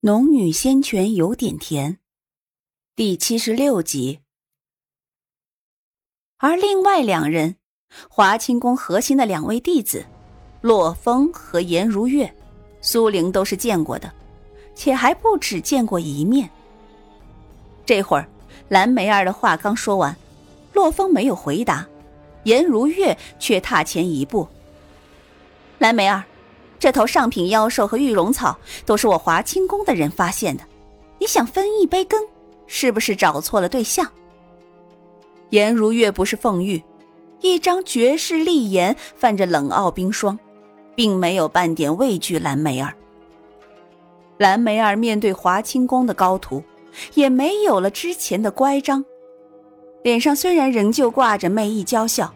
农女仙泉有点甜，第七十六集。而另外两人，华清宫核心的两位弟子，洛风和颜如月，苏玲都是见过的，且还不止见过一面。这会儿，蓝梅儿的话刚说完，洛风没有回答，颜如月却踏前一步：“蓝梅儿。”这头上品妖兽和玉龙草都是我华清宫的人发现的，你想分一杯羹，是不是找错了对象？颜如月不是凤玉，一张绝世丽颜泛着冷傲冰霜，并没有半点畏惧蓝梅儿。蓝梅儿面对华清宫的高徒，也没有了之前的乖张，脸上虽然仍旧挂着媚意娇笑，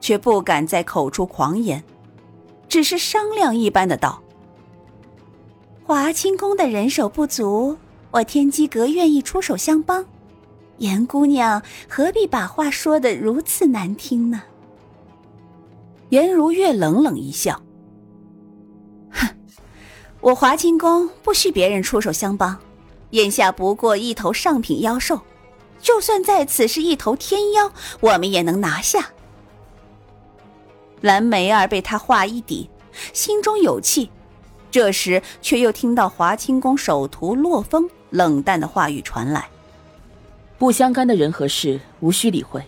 却不敢再口出狂言。只是商量一般的道：“华清宫的人手不足，我天机阁愿意出手相帮。严姑娘何必把话说的如此难听呢？”颜如月冷冷一笑：“哼，我华清宫不需别人出手相帮，眼下不过一头上品妖兽，就算在此是一头天妖，我们也能拿下。”蓝梅儿被他话一抵，心中有气，这时却又听到华清宫首徒洛风冷淡的话语传来：“不相干的人和事，无需理会。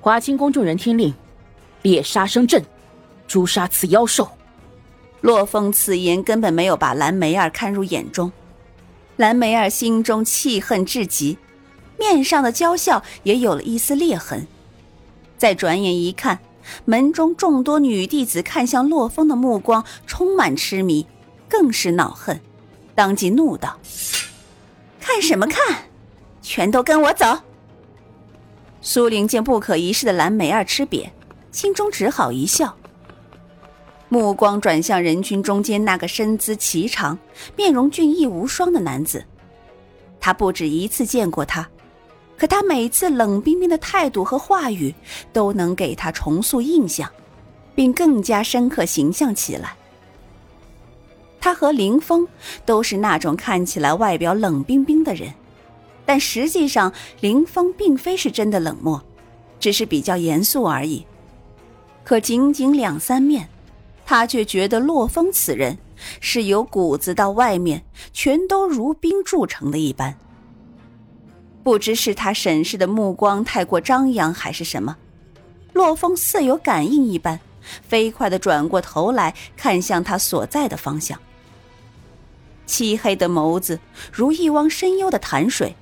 华清宫众人听令，猎杀生震，诛杀此妖兽。”洛风此言根本没有把蓝梅儿看入眼中，蓝梅儿心中气恨至极，面上的娇笑也有了一丝裂痕，再转眼一看。门中众多女弟子看向洛风的目光充满痴迷，更是恼恨，当即怒道：“看什么看？全都跟我走！”苏玲见不可一世的蓝梅儿吃瘪，心中只好一笑，目光转向人群中间那个身姿颀长、面容俊逸无双的男子，他不止一次见过他。可他每次冷冰冰的态度和话语，都能给他重塑印象，并更加深刻形象起来。他和林峰都是那种看起来外表冷冰冰的人，但实际上林峰并非是真的冷漠，只是比较严肃而已。可仅仅两三面，他却觉得洛风此人是由骨子到外面全都如冰铸成的一般。不知是他审视的目光太过张扬，还是什么，洛风似有感应一般，飞快的转过头来看向他所在的方向。漆黑的眸子如一汪深幽的潭水，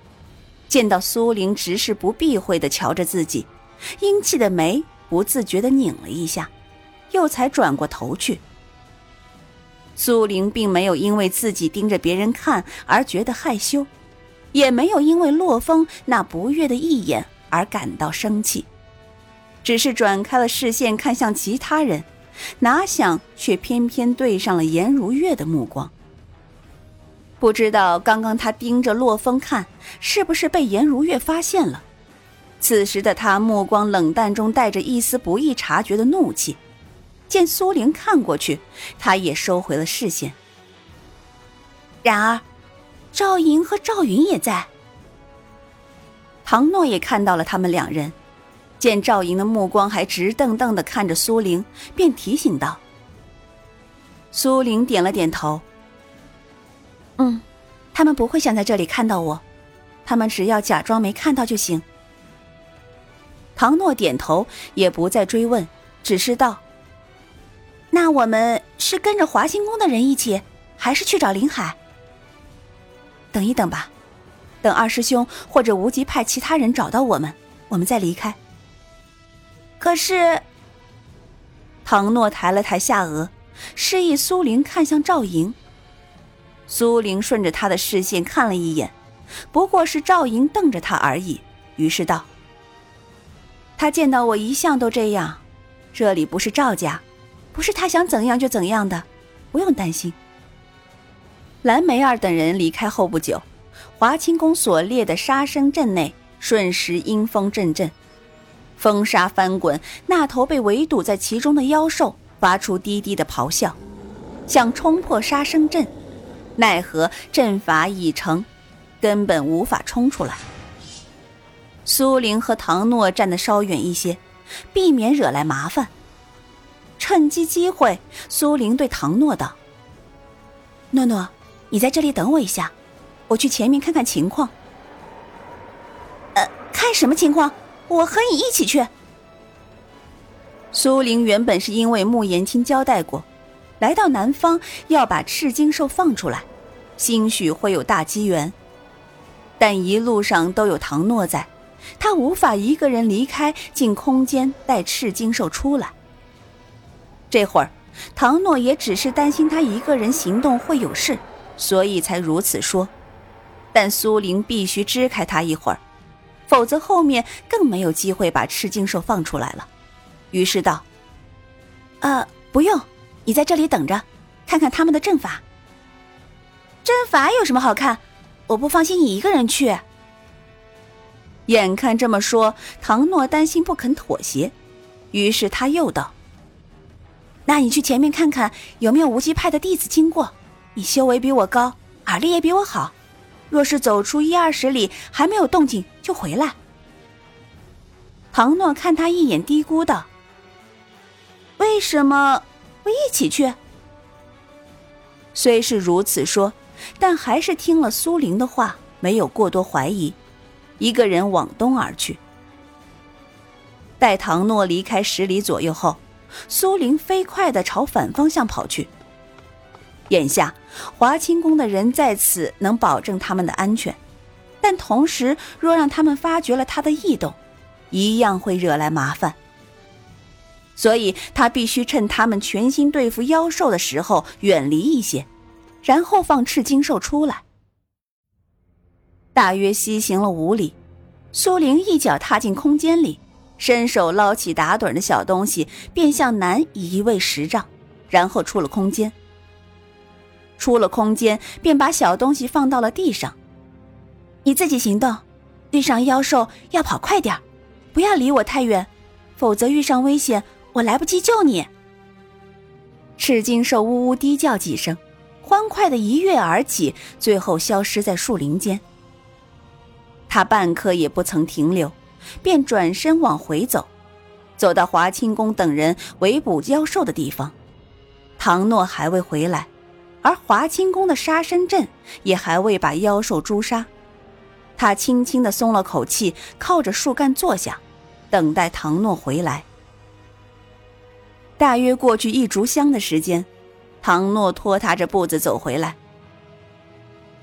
见到苏玲直视不避讳的瞧着自己，英气的眉不自觉的拧了一下，又才转过头去。苏玲并没有因为自己盯着别人看而觉得害羞。也没有因为洛风那不悦的一眼而感到生气，只是转开了视线看向其他人，哪想却偏偏对上了颜如月的目光。不知道刚刚他盯着洛风看，是不是被颜如月发现了？此时的他目光冷淡中带着一丝不易察觉的怒气，见苏玲看过去，他也收回了视线。然而。赵莹和赵云也在。唐诺也看到了他们两人，见赵莹的目光还直瞪瞪的看着苏玲，便提醒道：“苏玲点了点头，嗯，他们不会想在这里看到我，他们只要假装没看到就行。”唐诺点头，也不再追问，只是道：“那我们是跟着华清宫的人一起，还是去找林海？”等一等吧，等二师兄或者无极派其他人找到我们，我们再离开。可是，唐诺抬了抬下颚，示意苏玲看向赵莹。苏玲顺着他的视线看了一眼，不过是赵莹瞪着他而已，于是道：“他见到我一向都这样，这里不是赵家，不是他想怎样就怎样的，不用担心。”蓝梅儿等人离开后不久，华清宫所列的杀生阵内瞬时阴风阵阵，风沙翻滚。那头被围堵在其中的妖兽发出低低的咆哮，想冲破杀生阵，奈何阵法已成，根本无法冲出来。苏玲和唐诺站得稍远一些，避免惹来麻烦。趁机机会，苏玲对唐诺道：“诺诺，你在这里等我一下，我去前面看看情况。”“呃，看什么情况？我和你一起去。”苏玲原本是因为穆言清交代过，来到南方要把赤金兽放出来，兴许会有大机缘，但一路上都有唐诺在。他无法一个人离开，进空间带赤金兽出来。这会儿，唐诺也只是担心他一个人行动会有事，所以才如此说。但苏玲必须支开他一会儿，否则后面更没有机会把赤金兽放出来了。于是道：“呃，不用，你在这里等着，看看他们的阵法。阵法有什么好看？我不放心你一个人去。”眼看这么说，唐诺担心不肯妥协，于是他又道：“那你去前面看看有没有无极派的弟子经过。你修为比我高，耳力也比我好，若是走出一二十里还没有动静，就回来。”唐诺看他一眼，嘀咕道：“为什么不一起去？”虽是如此说，但还是听了苏玲的话，没有过多怀疑。一个人往东而去。待唐诺离开十里左右后，苏玲飞快的朝反方向跑去。眼下华清宫的人在此能保证他们的安全，但同时若让他们发觉了他的异动，一样会惹来麻烦。所以他必须趁他们全心对付妖兽的时候远离一些，然后放赤金兽出来。大约西行了五里，苏玲一脚踏进空间里，伸手捞起打盹的小东西，便向南移位十丈，然后出了空间。出了空间，便把小东西放到了地上。你自己行动，遇上妖兽要跑快点不要离我太远，否则遇上危险，我来不及救你。赤金兽呜呜低叫几声，欢快的一跃而起，最后消失在树林间。他半刻也不曾停留，便转身往回走，走到华清宫等人围捕妖兽的地方。唐诺还未回来，而华清宫的杀身阵也还未把妖兽诛杀。他轻轻的松了口气，靠着树干坐下，等待唐诺回来。大约过去一炷香的时间，唐诺拖沓着步子走回来。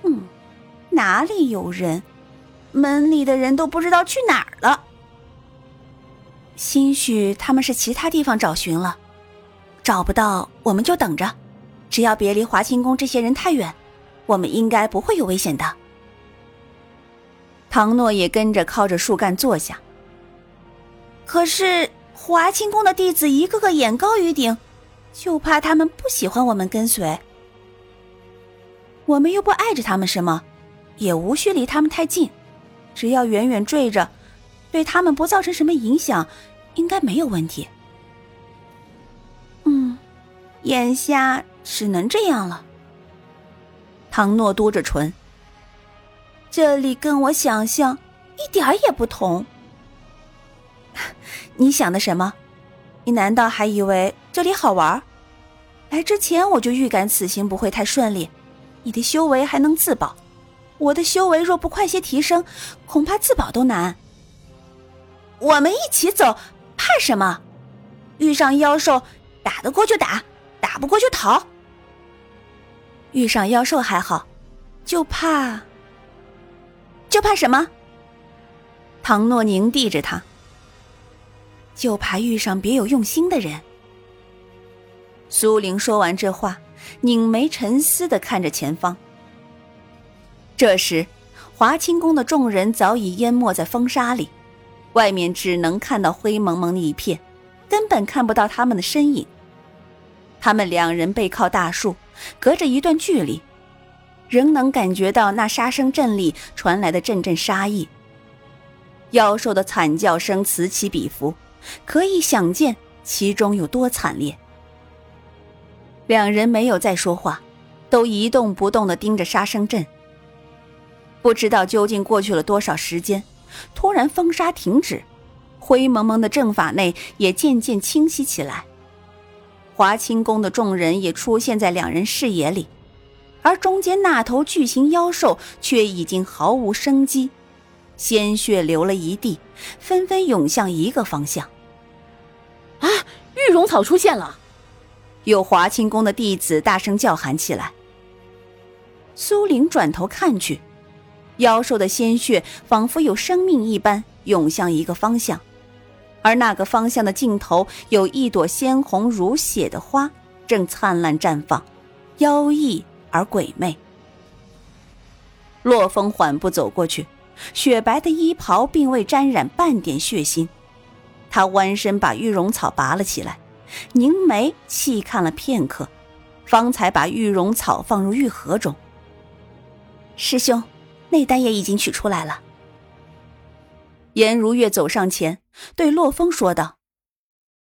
嗯，哪里有人？门里的人都不知道去哪儿了，兴许他们是其他地方找寻了，找不到我们就等着，只要别离华清宫这些人太远，我们应该不会有危险的。唐诺也跟着靠着树干坐下。可是华清宫的弟子一个个眼高于顶，就怕他们不喜欢我们跟随，我们又不碍着他们什么，也无需离他们太近。只要远远追着，对他们不造成什么影响，应该没有问题。嗯，眼下只能这样了。唐诺嘟着唇，这里跟我想象一点也不同。你想的什么？你难道还以为这里好玩？来之前我就预感此行不会太顺利。你的修为还能自保。我的修为若不快些提升，恐怕自保都难。我们一起走，怕什么？遇上妖兽，打得过就打，打不过就逃。遇上妖兽还好，就怕……就怕什么？唐诺凝地着他，就怕遇上别有用心的人。苏玲说完这话，拧眉沉思的看着前方。这时，华清宫的众人早已淹没在风沙里，外面只能看到灰蒙蒙的一片，根本看不到他们的身影。他们两人背靠大树，隔着一段距离，仍能感觉到那杀生阵里传来的阵阵杀意。妖兽的惨叫声此起彼伏，可以想见其中有多惨烈。两人没有再说话，都一动不动的盯着杀生阵。不知道究竟过去了多少时间，突然风沙停止，灰蒙蒙的阵法内也渐渐清晰起来。华清宫的众人也出现在两人视野里，而中间那头巨型妖兽却已经毫无生机，鲜血流了一地，纷纷涌向一个方向。啊！玉容草出现了！有华清宫的弟子大声叫喊起来。苏玲转头看去，妖兽的鲜血仿佛有生命一般涌向一个方向。而那个方向的尽头，有一朵鲜红如血的花，正灿烂绽放，妖异而鬼魅。洛风缓步走过去，雪白的衣袍并未沾染半点血腥。他弯身把玉容草拔了起来，凝眉细看了片刻，方才把玉容草放入玉盒中。师兄，内丹也已经取出来了。颜如月走上前，对洛风说道：“